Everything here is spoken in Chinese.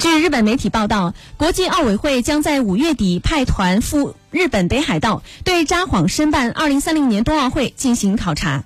据日本媒体报道，国际奥委会将在五月底派团赴日本北海道，对札幌申办2030年冬奥会进行考察。